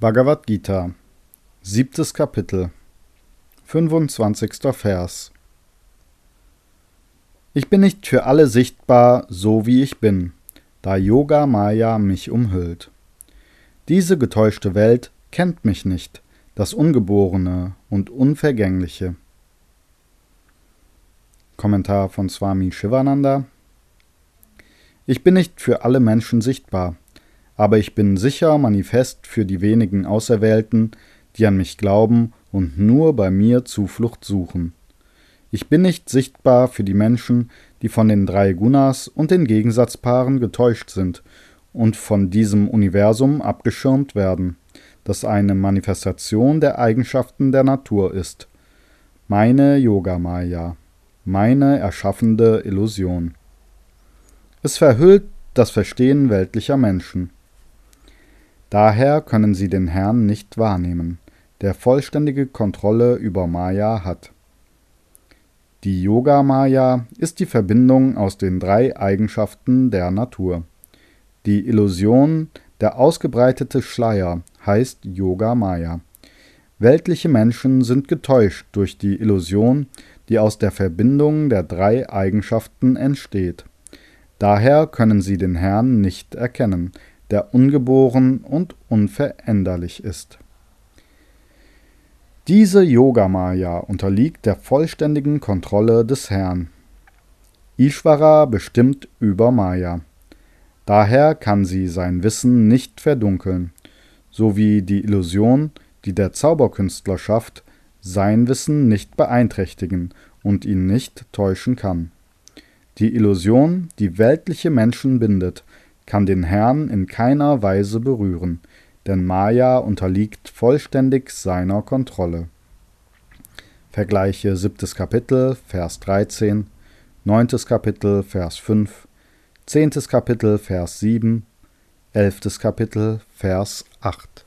Bhagavad Gita, siebtes Kapitel, 25. Vers. Ich bin nicht für alle sichtbar, so wie ich bin, da Yoga Maya mich umhüllt. Diese getäuschte Welt kennt mich nicht, das Ungeborene und Unvergängliche. Kommentar von Swami Shivananda. Ich bin nicht für alle Menschen sichtbar, aber ich bin sicher manifest für die wenigen Auserwählten, die an mich glauben und nur bei mir Zuflucht suchen. Ich bin nicht sichtbar für die Menschen, die von den drei Gunas und den Gegensatzpaaren getäuscht sind und von diesem Universum abgeschirmt werden, das eine Manifestation der Eigenschaften der Natur ist. Meine Yogamaya, meine erschaffende Illusion. Es verhüllt das Verstehen weltlicher Menschen. Daher können sie den Herrn nicht wahrnehmen, der vollständige Kontrolle über Maya hat. Die Yoga Maya ist die Verbindung aus den drei Eigenschaften der Natur. Die Illusion, der ausgebreitete Schleier, heißt Yoga Maya. Weltliche Menschen sind getäuscht durch die Illusion, die aus der Verbindung der drei Eigenschaften entsteht. Daher können sie den Herrn nicht erkennen, der ungeboren und unveränderlich ist. Diese Yogamaya unterliegt der vollständigen Kontrolle des Herrn. Ishvara bestimmt über Maya. Daher kann sie sein Wissen nicht verdunkeln, so wie die Illusion, die der Zauberkünstler schafft, sein Wissen nicht beeinträchtigen und ihn nicht täuschen kann. Die Illusion, die weltliche Menschen bindet, kann den Herrn in keiner Weise berühren, denn Maya unterliegt vollständig seiner Kontrolle. Vergleiche 7. Kapitel, Vers 13, 9. Kapitel, Vers 5, 10. Kapitel, Vers 7, 11. Kapitel, Vers 8.